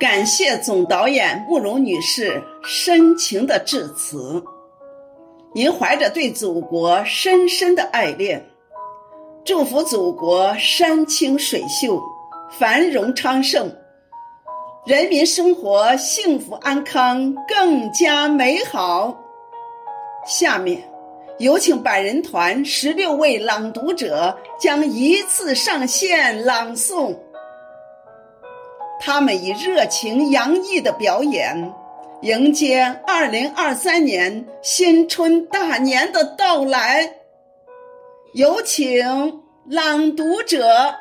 感谢总导演慕容女士深情的致辞。您怀着对祖国深深的爱恋，祝福祖国山清水秀、繁荣昌盛，人民生活幸福安康，更加美好。下面，有请百人团十六位朗读者将依次上线朗诵。他们以热情洋溢的表演，迎接二零二三年新春大年的到来。有请朗读者。